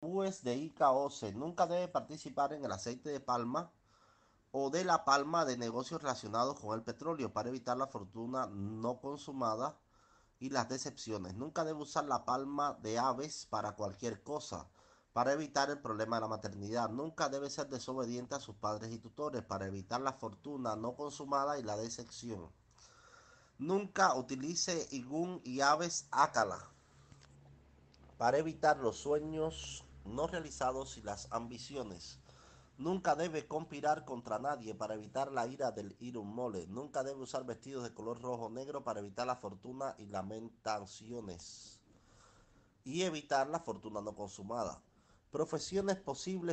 tabúes de Ica Nunca debe participar en el aceite de palma o de la palma de negocios relacionados con el petróleo para evitar la fortuna no consumada y las decepciones. Nunca debe usar la palma de aves para cualquier cosa para evitar el problema de la maternidad. Nunca debe ser desobediente a sus padres y tutores para evitar la fortuna no consumada y la decepción. Nunca utilice igún y aves ácala para evitar los sueños no realizados y las ambiciones. Nunca debe conspirar contra nadie para evitar la ira del Irun Mole. Nunca debe usar vestidos de color rojo o negro para evitar la fortuna y lamentaciones. Y evitar la fortuna no consumada. Profesiones posibles